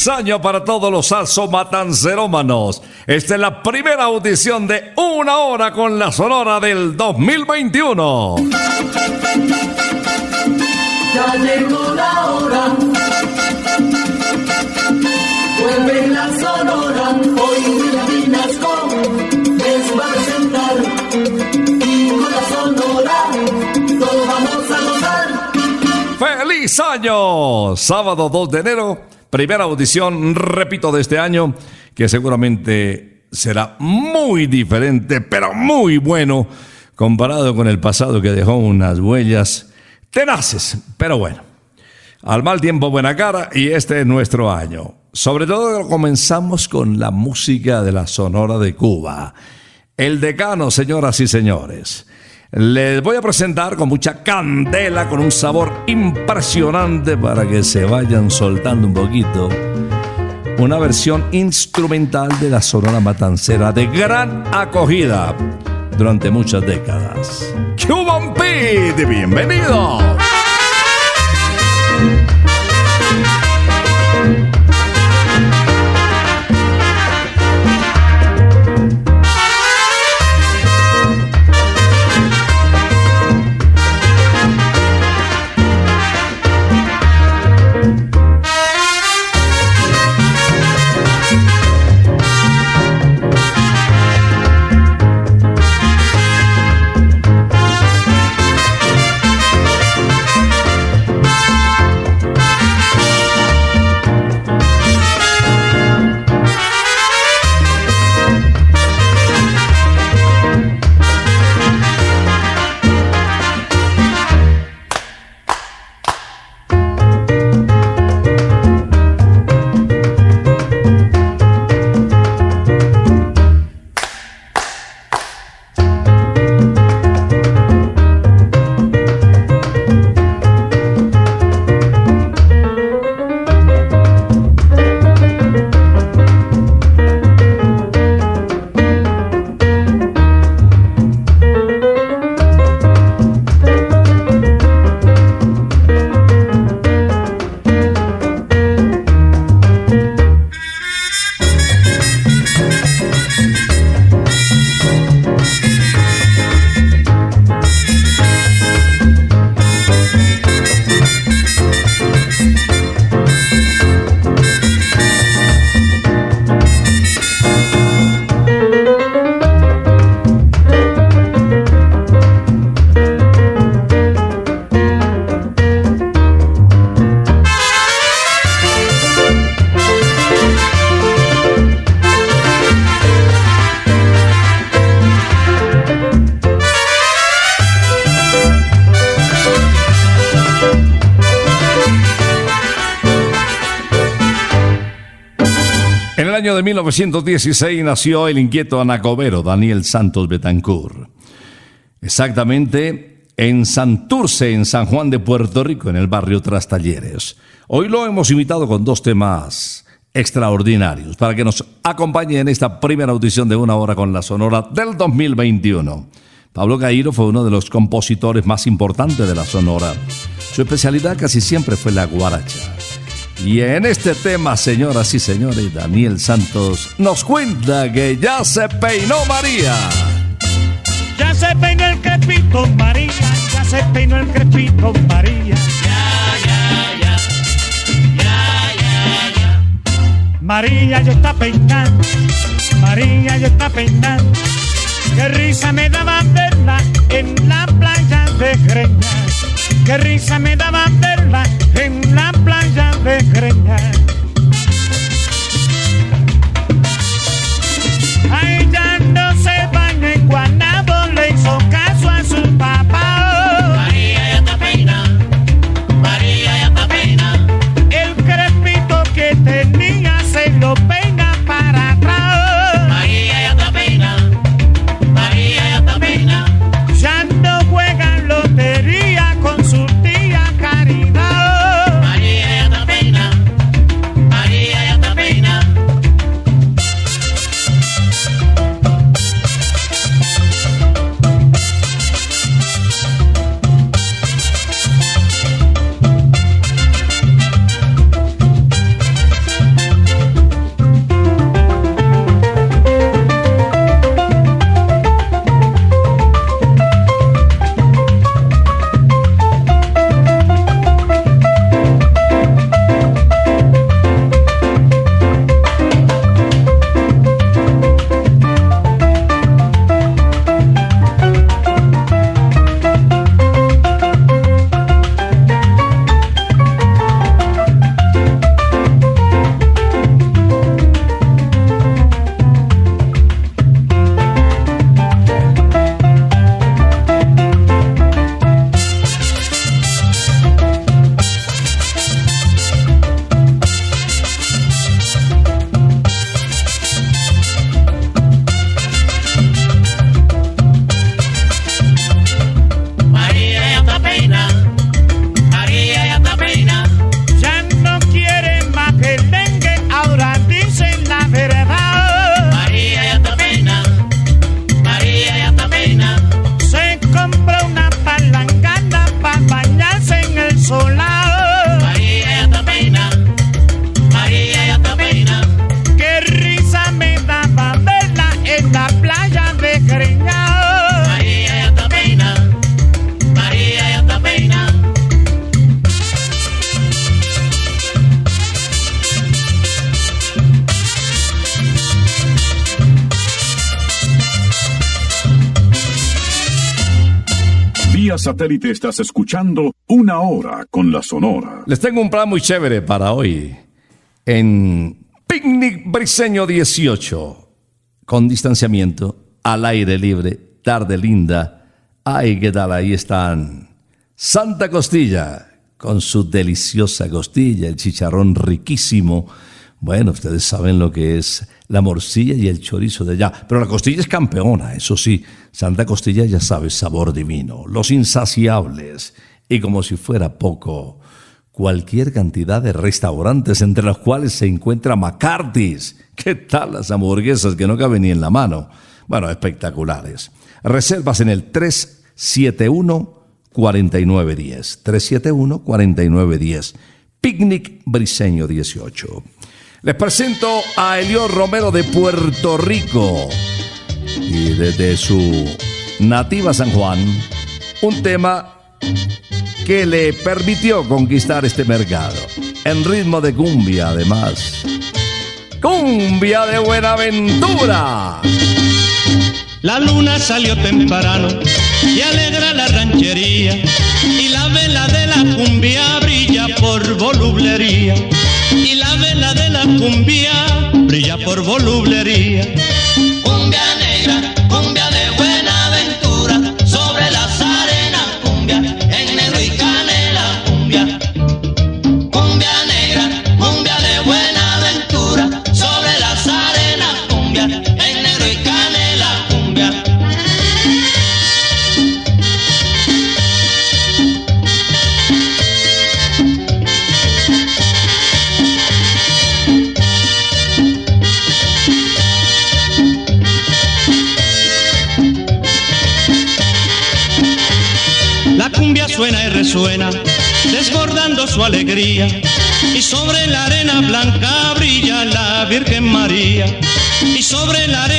Feliz año para todos los salsomatancerómanos. Esta es la primera audición de Una Hora con la Sonora del 2021. Ya llegó la hora. Vuelve la sonora. Hoy Vinasco les va a presentar. Y con la sonora todos vamos a gozar. ¡Feliz año! Sábado 2 de enero, primera audición, repito, de este año, que seguramente será muy diferente, pero muy bueno, comparado con el pasado que dejó unas huellas tenaces, pero bueno. Al mal tiempo, buena cara, y este es nuestro año. Sobre todo comenzamos con la música de la Sonora de Cuba. El decano, señoras y señores. Les voy a presentar con mucha candela, con un sabor impresionante para que se vayan soltando un poquito. Una versión instrumental de la Sonora Matancera de gran acogida durante muchas décadas. Cuban Pete, bienvenidos. Año de 1916 nació el inquieto anacobero Daniel Santos Betancourt. Exactamente en Santurce, en San Juan de Puerto Rico, en el barrio Trastalleres. Hoy lo hemos invitado con dos temas extraordinarios para que nos acompañe en esta primera audición de una hora con la Sonora del 2021. Pablo Cairo fue uno de los compositores más importantes de la Sonora. Su especialidad casi siempre fue la guaracha. Y en este tema, señoras y señores, Daniel Santos nos cuenta que ya se peinó María. Ya se peinó el crepito María, ya se peinó el crepito María. Ya, ya, ya. Ya, ya, ya. María ya está peinando, María ya está peinando. Qué risa me daba verla en la playa de Greñas. Qué risa me daba verla en la playa de. Satélite estás escuchando una hora con la Sonora. Les tengo un plan muy chévere para hoy. En Picnic Briseño 18, con distanciamiento, al aire libre, tarde linda. Ay, qué tal, ahí están. Santa Costilla, con su deliciosa costilla, el chicharrón riquísimo. Bueno, ustedes saben lo que es la morcilla y el chorizo de allá. Pero la costilla es campeona, eso sí. Santa Costilla ya sabe sabor divino. Los insaciables. Y como si fuera poco, cualquier cantidad de restaurantes entre los cuales se encuentra McCarthy's. ¿Qué tal las hamburguesas que no caben ni en la mano? Bueno, espectaculares. Reservas en el 371 4910. 371 4910. Picnic Briseño 18. Les presento a Elior Romero de Puerto Rico. Y desde su nativa San Juan, un tema que le permitió conquistar este mercado. En ritmo de cumbia, además. Cumbia de Buenaventura. La luna salió temprano y alegra la ranchería por volublería. Sobre la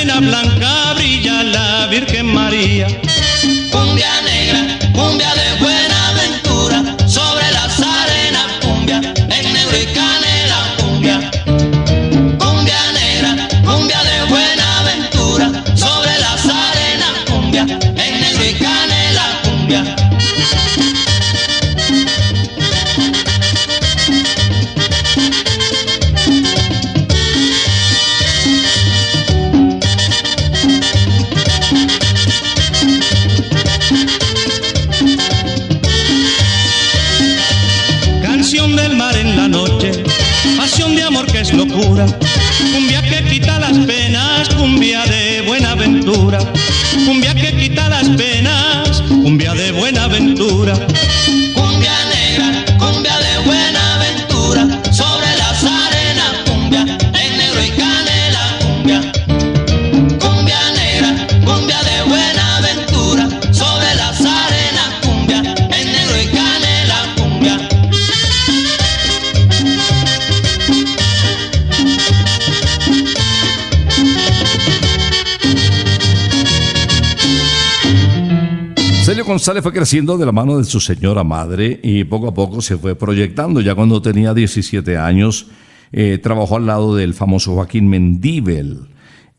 González fue creciendo de la mano de su señora madre y poco a poco se fue proyectando. Ya cuando tenía 17 años, eh, trabajó al lado del famoso Joaquín Mendíbel.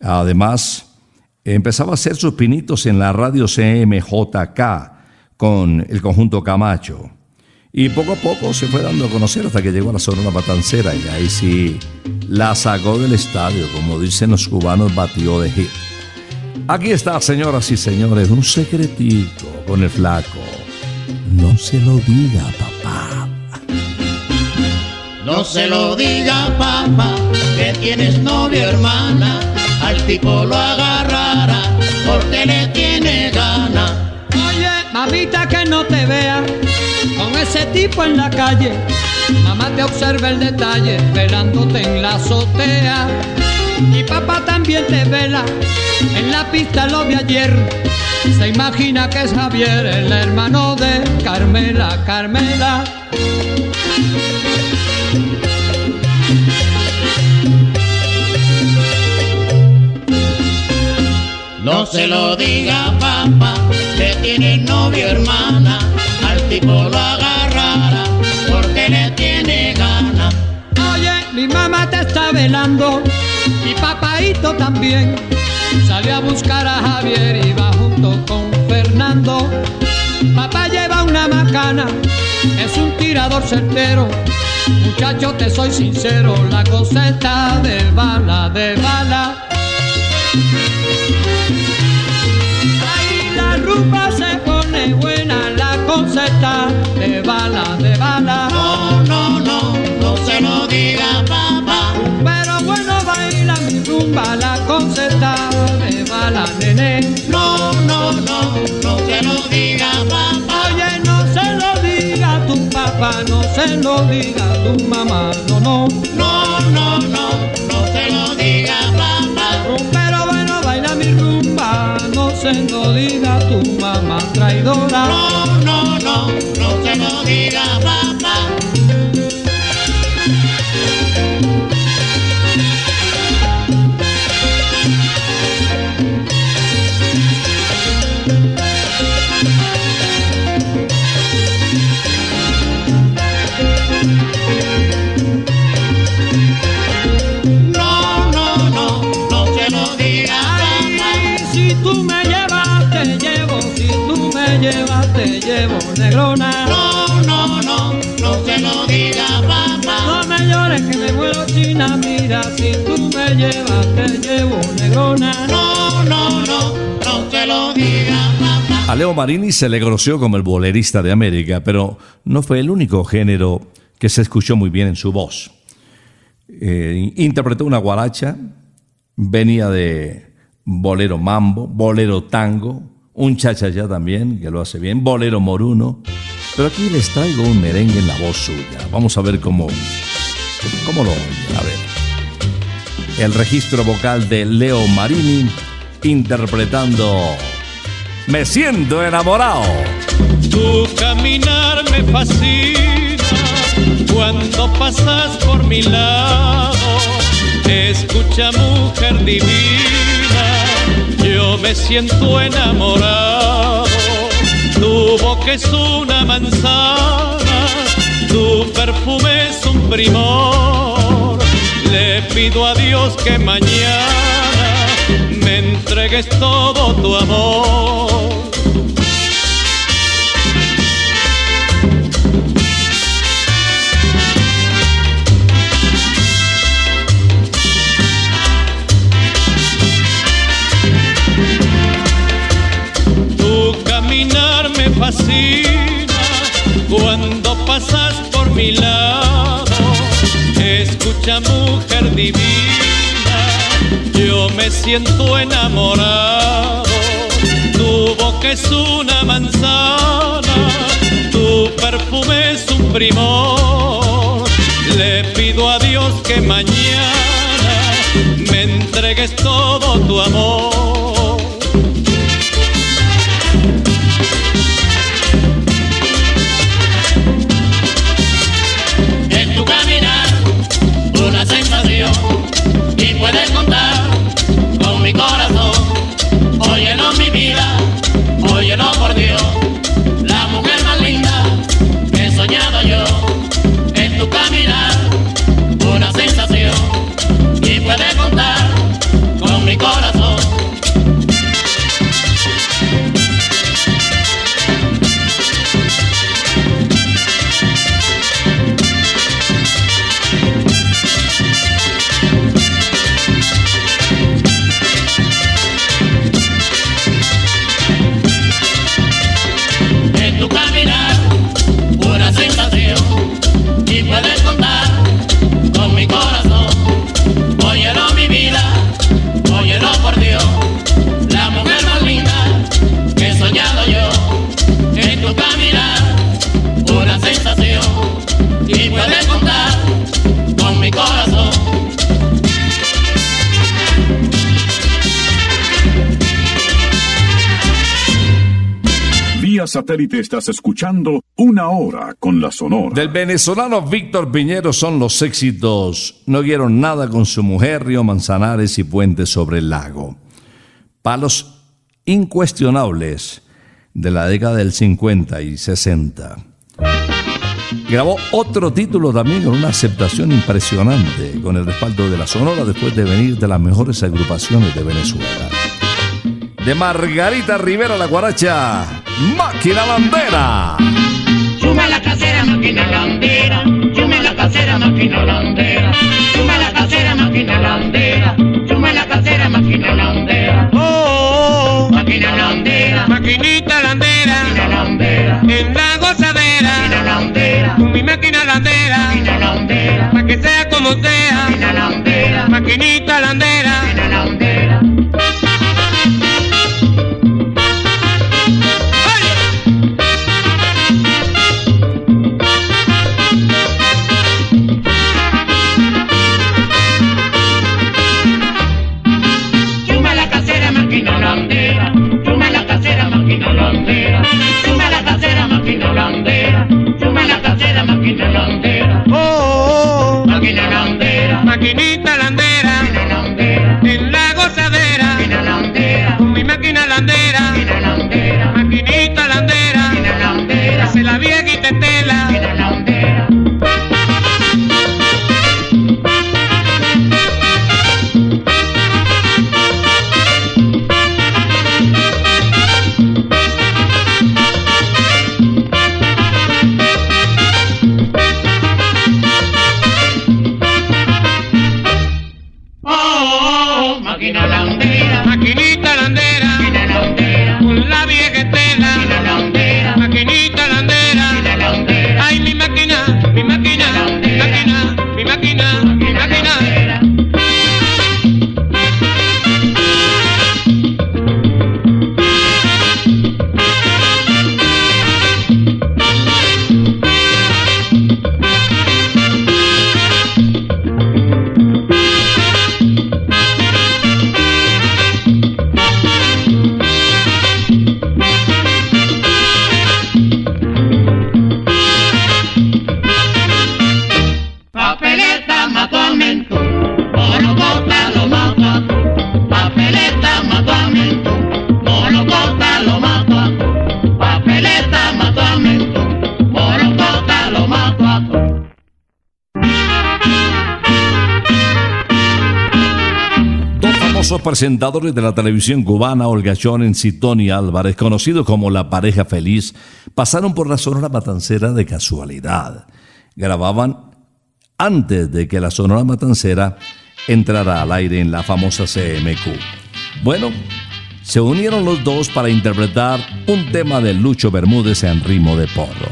Además, empezaba a hacer sus pinitos en la radio CMJK con el conjunto Camacho. Y poco a poco se fue dando a conocer hasta que llegó a la Sonora Matancera y ahí sí la sacó del estadio, como dicen los cubanos, batió de hit. Aquí está, señoras y señores, un secretito con el flaco. No se lo diga, papá. No se lo diga papá que tienes novia hermana, al tipo lo agarrará porque le tiene gana. Oye, mamita que no te vea con ese tipo en la calle. Mamá te observa el detalle, velándote en la azotea. Y papá también te vela, en la pista lo vi ayer. Se imagina que es Javier, el hermano de Carmela, Carmela. No se lo diga papá que tiene novia hermana, al tipo lo agarrará porque le tiene gana. Oye, mi mamá te está velando también. Salió a buscar a Javier y va junto con Fernando. Papá lleva una macana, es un tirador certero. Muchacho, te soy sincero, la cosa está de bala, de bala. Ahí la rumba se pone buena, la cosa está papá, no se lo diga a tu mamá, no, no. No, no, no, no se lo diga papá. Pero bueno baila mi rumba, no se lo diga a tu mamá traidora. No, no, no, no se lo diga papá. Negrona. No, no, no, no se lo diga papá. No me llores que me muero china, mira, si tú me llevas, te llevo, negrona. No, no, no, no se lo diga papá. A Leo Marini se le conoció como el bolerista de América, pero no fue el único género que se escuchó muy bien en su voz. Eh, interpretó una guaracha, venía de bolero mambo, bolero tango, un chachachá también, que lo hace bien, bolero moruno. Pero aquí les traigo un merengue en la voz suya. Vamos a ver cómo, cómo lo oyen. A ver. El registro vocal de Leo Marini interpretando Me siento enamorado. Tu caminar me fascina cuando pasas por mi lado. Escucha mujer divina, me siento enamorado. Tu boca es una manzana, tu perfume es un primor. Le pido a Dios que mañana me entregues todo tu amor. Cuando pasas por mi lado. Escucha mujer divina, yo me siento enamorado. Tu boca es una manzana, tu perfume es un primor. Le pido a Dios que mañana me entregues todo tu amor. Satélite estás escuchando Una Hora con la Sonora. Del venezolano Víctor Piñero son los éxitos No vieron nada con su mujer, Río Manzanares y Puente sobre el lago. Palos incuestionables de la década del 50 y 60. Grabó otro título también con una aceptación impresionante, con el respaldo de la Sonora después de venir de las mejores agrupaciones de Venezuela. De Margarita Rivera La Guaracha, Máquina Bandera. Chuma la casera, máquina landera. Chuma la casera, máquina landera. Chuma la casera, máquina landera. Chuma la casera, máquina landera. Oh, Máquina landera. maquinita landera, Máquina landera. en la gozadera, Máquina landera. con mi máquina landera, Máquina landera. pa' que sea como sea, Máquina landera. maquinita landera. Máquina landera. Presentadores de la televisión cubana, Olga Jones y Tony Álvarez, conocidos como la pareja feliz, pasaron por la Sonora Matancera de casualidad. Grababan antes de que la Sonora Matancera entrara al aire en la famosa CMQ. Bueno, se unieron los dos para interpretar un tema de Lucho Bermúdez en ritmo de porro.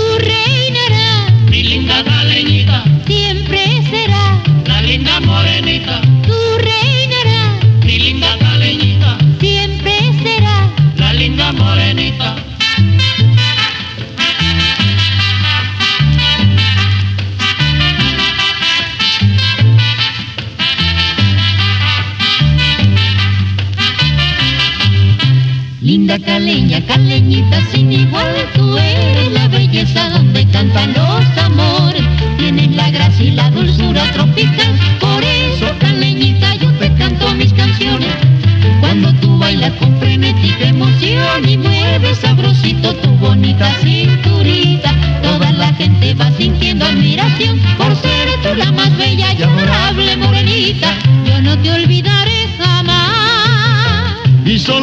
Linda caleña, caleñita sin igual, tú eres la belleza donde cantan los amores. Tienes la gracia y la dulzura tropical, por eso caleñita yo te canto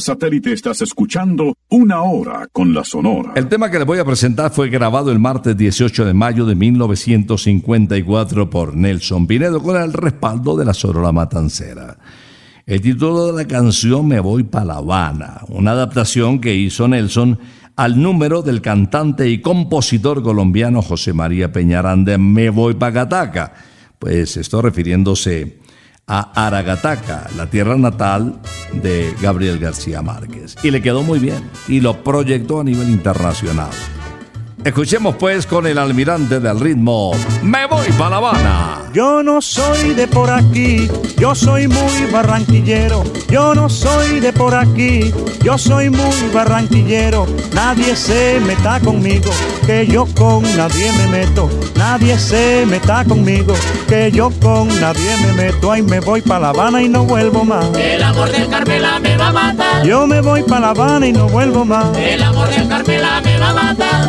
satélite estás escuchando Una Hora con la Sonora. El tema que les voy a presentar fue grabado el martes 18 de mayo de 1954 por Nelson Pinedo con el respaldo de la Sonora Matancera. El título de la canción Me voy pa' La Habana, una adaptación que hizo Nelson al número del cantante y compositor colombiano José María Peñaranda Me voy pa' Cataca. Pues esto refiriéndose a Aragataca, la tierra natal de Gabriel García Márquez. Y le quedó muy bien y lo proyectó a nivel internacional. Escuchemos pues con el almirante del ritmo, Me voy pa' La Habana. Yo no soy de por aquí, yo soy muy barranquillero. Yo no soy de por aquí, yo soy muy barranquillero. Nadie se meta conmigo, que yo con nadie me meto. Nadie se meta conmigo, que yo con nadie me meto. Ay, me voy pa' La Habana y no vuelvo más. El amor del Carmela me va a matar, Yo me voy pa' La Habana y no vuelvo más. el amor del Carmela me va a matar.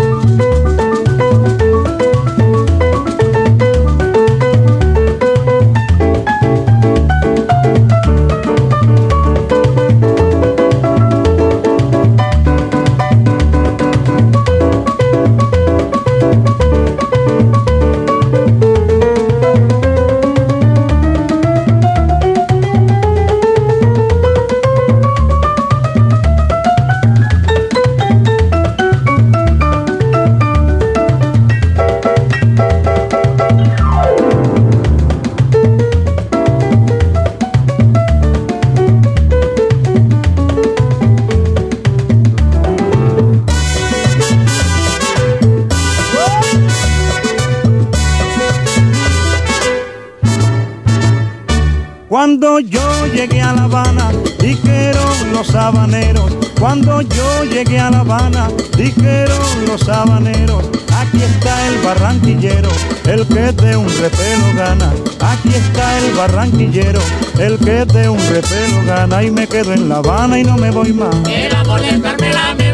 Cuando yo llegué a La Habana, dijeron los habaneros. Cuando yo llegué a La Habana, dijeron los habaneros. Aquí está el barranquillero, el que de un repelo gana. Aquí está el barranquillero, el que de un repelo gana. Y me quedo en La Habana y no me voy más. El amor de Carmela me.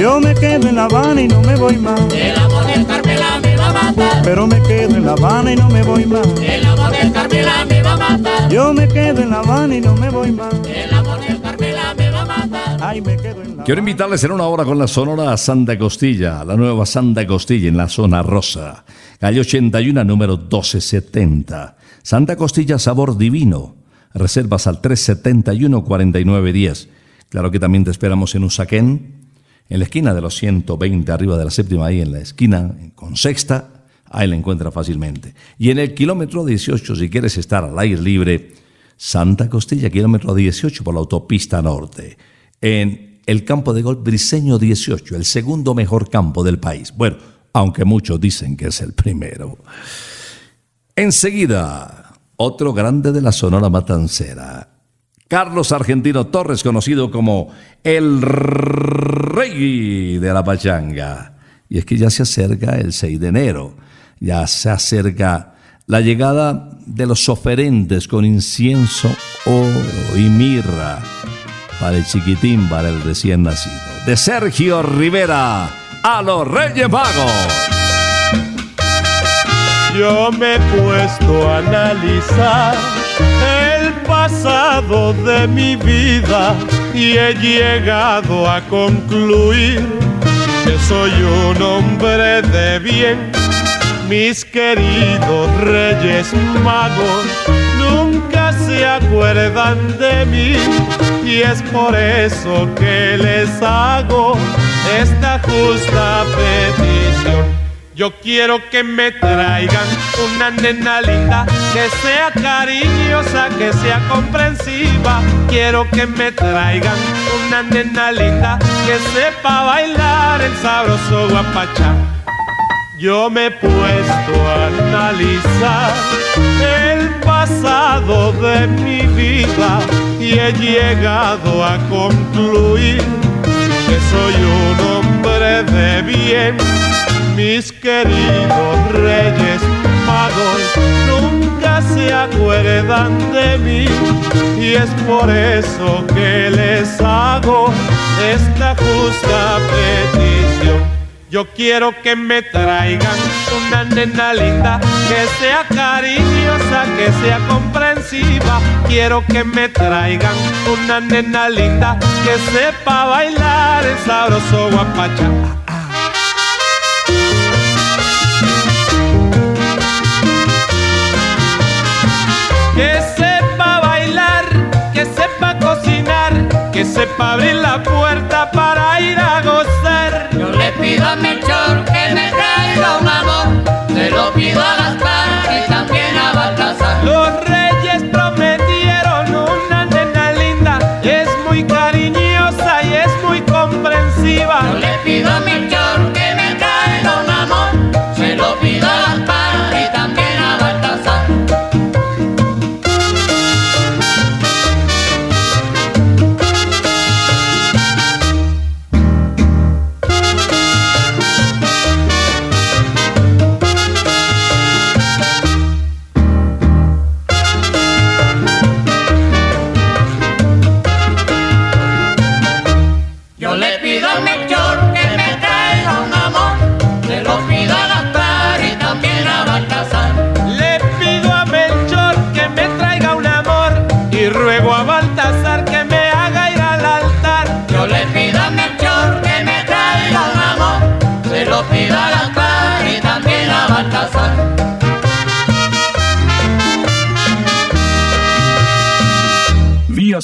Yo me quedo en La Habana y no me voy más. El amor de Carmela me matar. Pero me quedo en La Habana y no me voy más. El amor de Carmela me va a matar. Yo me quedo en La Habana y no me voy más. El amor de Carmela me va a matar. Ay, me quedo en La Quiero invitarles en una hora con la Sonora Santa Costilla, la nueva Santa Costilla en la zona rosa. Calle 81, número 1270. Santa Costilla, sabor divino. Reservas al 371-4910. Claro que también te esperamos en Usaquén, en la esquina de los 120, arriba de la séptima, ahí en la esquina, con sexta, ahí la encuentra fácilmente. Y en el kilómetro 18, si quieres estar al aire libre, Santa Costilla, kilómetro 18 por la autopista norte. En el campo de golf Briseño 18, el segundo mejor campo del país. Bueno, aunque muchos dicen que es el primero. Enseguida, otro grande de la Sonora Matancera. Carlos Argentino Torres, conocido como el rey de la pachanga. Y es que ya se acerca el 6 de enero, ya se acerca la llegada de los oferentes con incienso, oro y mirra para el chiquitín, para el recién nacido. De Sergio Rivera a los Reyes Magos. Yo me he puesto a analizar el pasado de mi vida y he llegado a concluir que soy un hombre de bien. Mis queridos reyes magos nunca se acuerdan de mí y es por eso que les hago esta justa petición. Yo quiero que me traigan una nena linda, que sea cariñosa, que sea comprensiva. Quiero que me traigan una nena linda, que sepa bailar el sabroso guapachá. Yo me he puesto a analizar el pasado de mi vida y he llegado a concluir que soy un hombre de bien mis queridos reyes magos nunca se acuerdan de mí y es por eso que les hago esta justa petición. Yo quiero que me traigan una nena linda, que sea cariñosa, que sea comprensiva. Quiero que me traigan una nena linda, que sepa bailar el sabroso guapacha. que sepa bailar, que sepa cocinar, que sepa abrir la puerta para ir a gozar. Pido a Melchor que me traiga un amor, se lo pido a Gaspar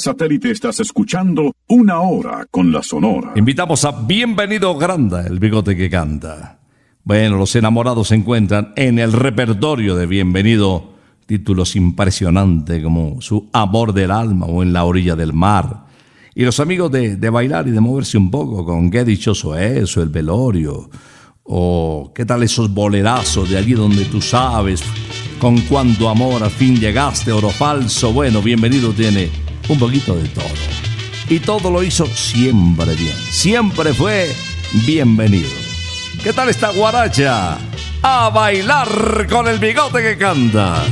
satélite estás escuchando Una Hora con la Sonora. Invitamos a Bienvenido Granda, el bigote que canta. Bueno, los enamorados se encuentran en el repertorio de Bienvenido, títulos impresionantes como Su Amor del Alma o En la Orilla del Mar. Y los amigos de, bailar y de moverse un poco con Qué dichoso eso, El Velorio. O qué tal esos bolerazos de allí donde tú sabes con cuánto amor a fin llegaste, oro falso. Bueno, bienvenido tiene un poquito de todo. Y todo lo hizo siempre bien, siempre fue bienvenido. ¿Qué tal esta guaracha? A bailar con el bigote que canta.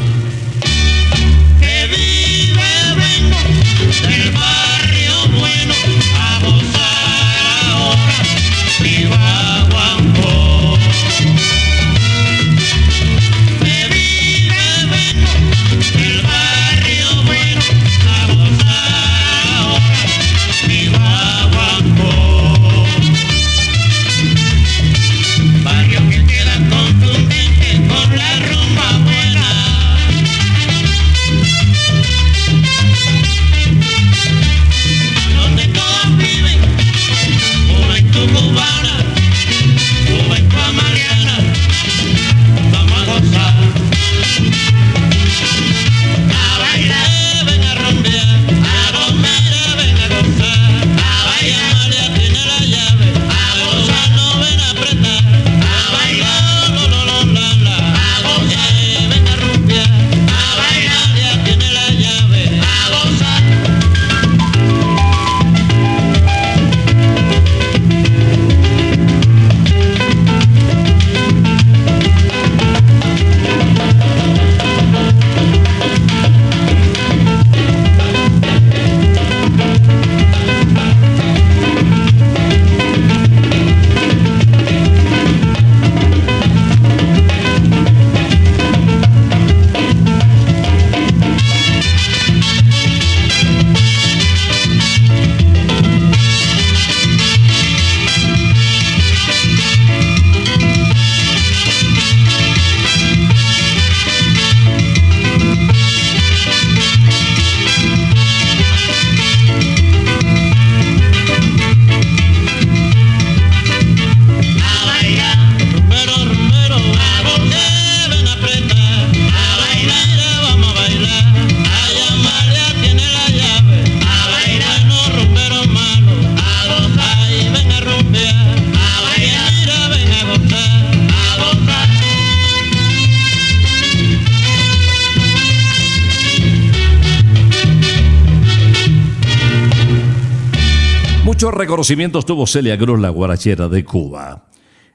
reconocimientos tuvo Celia Cruz, la guarachera de Cuba.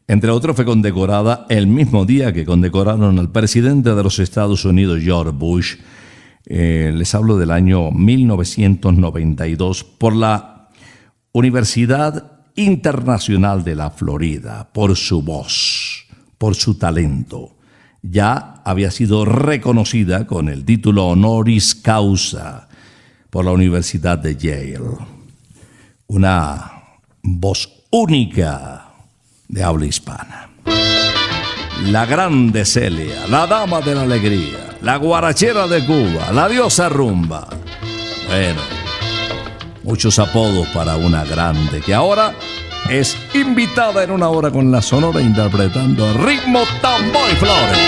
Entre otros fue condecorada el mismo día que condecoraron al presidente de los Estados Unidos, George Bush. Eh, les hablo del año 1992 por la Universidad Internacional de la Florida, por su voz, por su talento. Ya había sido reconocida con el título honoris causa por la Universidad de Yale. Una voz única de habla hispana. La grande Celia, la dama de la alegría, la guarachera de Cuba, la diosa rumba. Bueno, muchos apodos para una grande que ahora es invitada en una hora con la sonora interpretando ritmo tambor y flores.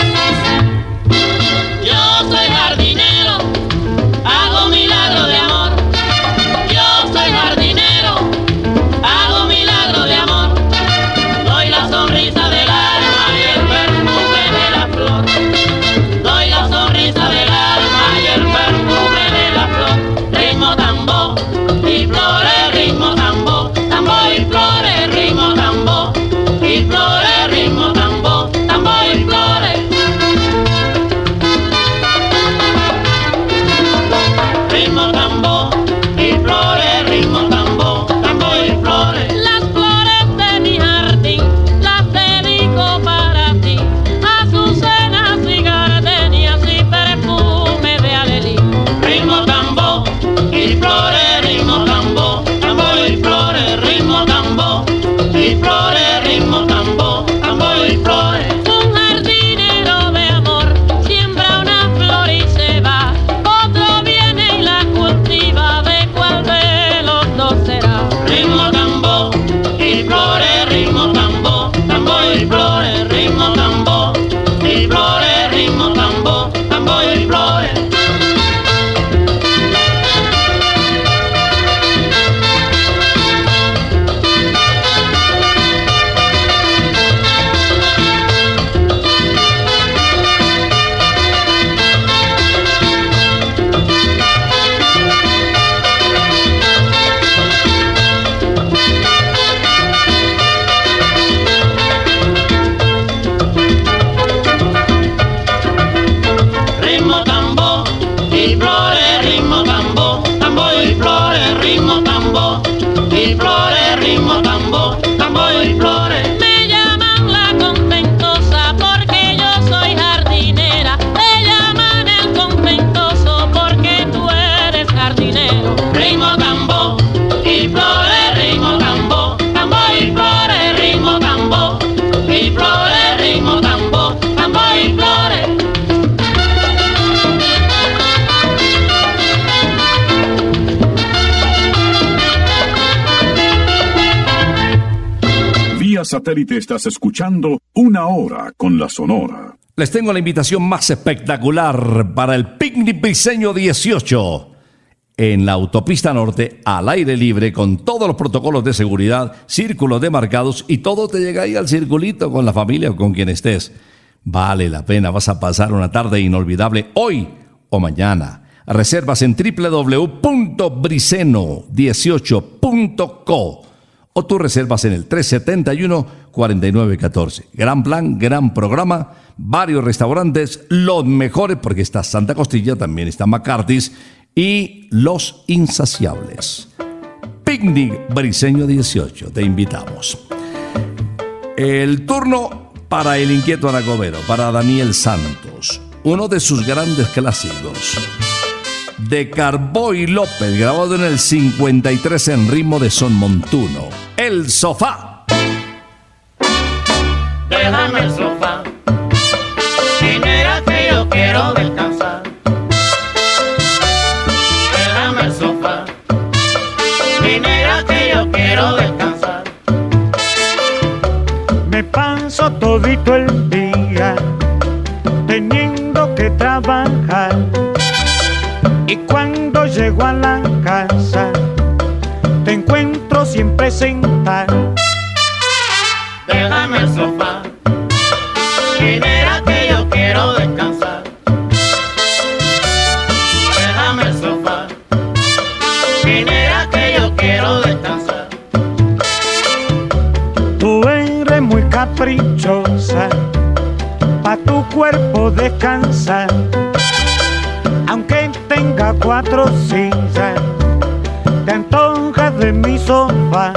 Satélite estás escuchando Una Hora con la Sonora. Les tengo la invitación más espectacular para el Picnic Briseño 18 en la autopista norte al aire libre con todos los protocolos de seguridad, círculos demarcados y todo te llega ahí al circulito con la familia o con quien estés. Vale la pena, vas a pasar una tarde inolvidable hoy o mañana. Reservas en www.briseno18.co o tú reservas en el 371-4914. Gran plan, gran programa, varios restaurantes, los mejores porque está Santa Costilla, también está McCarthy's y Los Insaciables. Picnic Briseño 18, te invitamos. El turno para el inquieto Aragomero, para Daniel Santos, uno de sus grandes clásicos. De Carboy López, grabado en el 53 en ritmo de Son Montuno. El sofá. Déjame el sofá. Dinero que yo quiero descansar. Déjame el sofá. Dinero que yo quiero descansar. Me paso todito el día teniendo que trabajar. Y cuando llego a la casa, te encuentro siempre sentado. Déjame el sofá. Dinero que yo quiero descansar. Déjame el sofá. Dinero que yo quiero descansar. Tú eres muy caprichosa, pa' tu cuerpo descansar. Cuatro sillas, te antojas de mi sofá.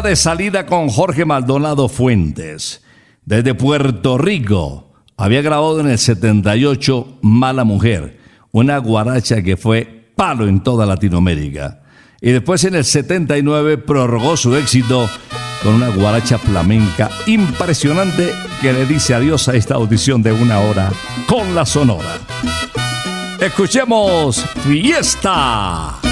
De salida con Jorge Maldonado Fuentes. Desde Puerto Rico. Había grabado en el 78 Mala Mujer, una guaracha que fue palo en toda Latinoamérica. Y después en el 79 prorrogó su éxito con una guaracha flamenca impresionante que le dice adiós a esta audición de una hora con la Sonora. Escuchemos Fiesta.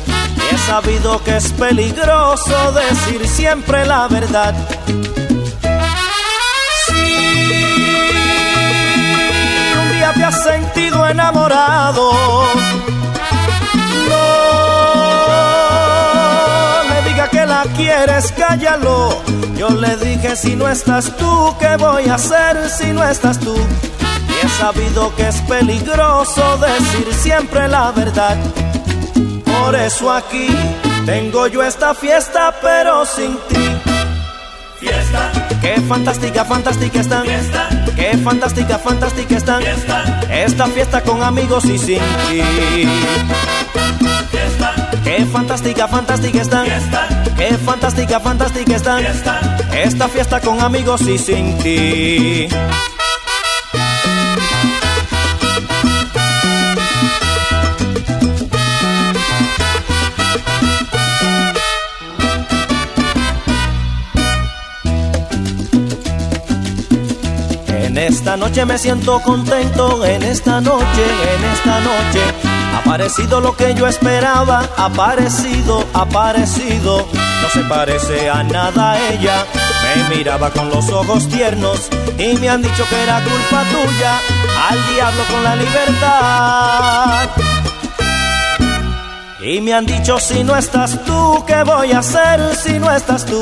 He sabido que es peligroso decir siempre la verdad. Si un día te has sentido enamorado, no le diga que la quieres, cállalo. Yo le dije si no estás tú, ¿qué voy a hacer si no estás tú? Y he sabido que es peligroso decir siempre la verdad. Por eso aquí tengo yo esta fiesta, pero sin ti. Fiesta, Qué fantástica, fantástica están. Fiesta. Qué fantástica, fantástica están. Fiesta. Esta fiesta con amigos y sin ti. fiesta, Qué fantástica, fantástica están. Fiesta. Qué fantástica, fantástica están. Esta fiesta con amigos y sin ti. Esta noche me siento contento, en esta noche, en esta noche. Ha aparecido lo que yo esperaba, ha aparecido, ha aparecido. No se parece a nada a ella. Me miraba con los ojos tiernos y me han dicho que era culpa tuya. Al diablo con la libertad. Y me han dicho si no estás tú, ¿qué voy a hacer si no estás tú?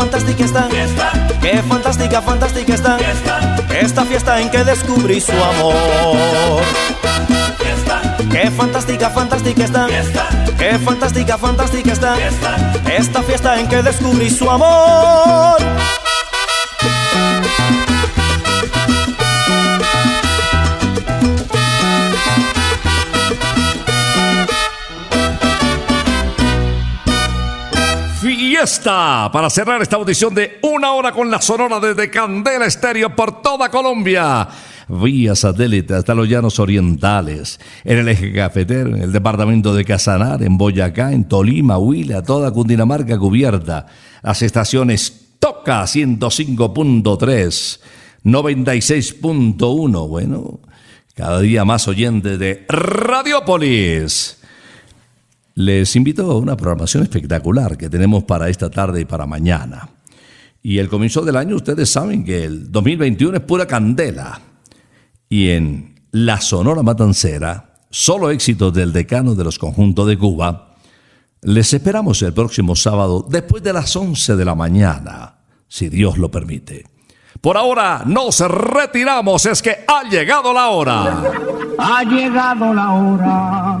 Fantástica, están. fiesta, Qué fantástica, fantástica están. fiesta, Esta fiesta en que descubrí su amor. fiesta, Qué fantástica, fantástica están. fiesta, Qué fantástica, fantástica están. fiesta, Esta fiesta en que descubrí su amor. Fiesta para cerrar esta audición de una hora con la sonora desde Candela Estéreo por toda Colombia. Vía satélite hasta los llanos orientales, en el eje cafetero, en el departamento de Casanar, en Boyacá, en Tolima, Huila, toda Cundinamarca cubierta. Las estaciones Toca 105.3, 96.1. Bueno, cada día más oyentes de Radiopolis. Les invito a una programación espectacular que tenemos para esta tarde y para mañana. Y el comienzo del año, ustedes saben que el 2021 es pura candela. Y en La Sonora Matancera, solo éxitos del decano de los conjuntos de Cuba, les esperamos el próximo sábado después de las 11 de la mañana, si Dios lo permite. Por ahora nos retiramos, es que ha llegado la hora. Ha llegado la hora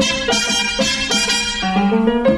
Thank you.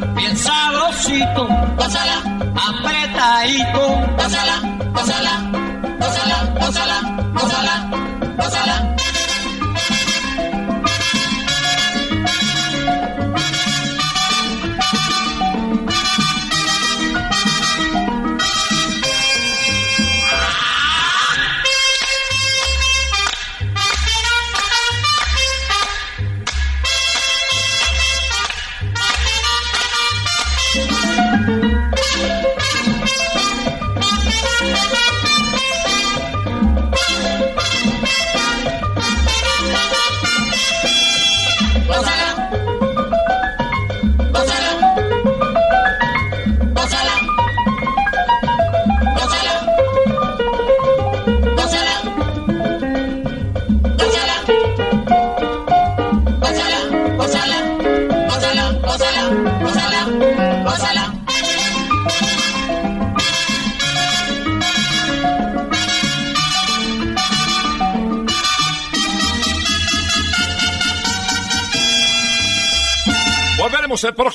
despacito, pásala, apretadito, pásala, pásala.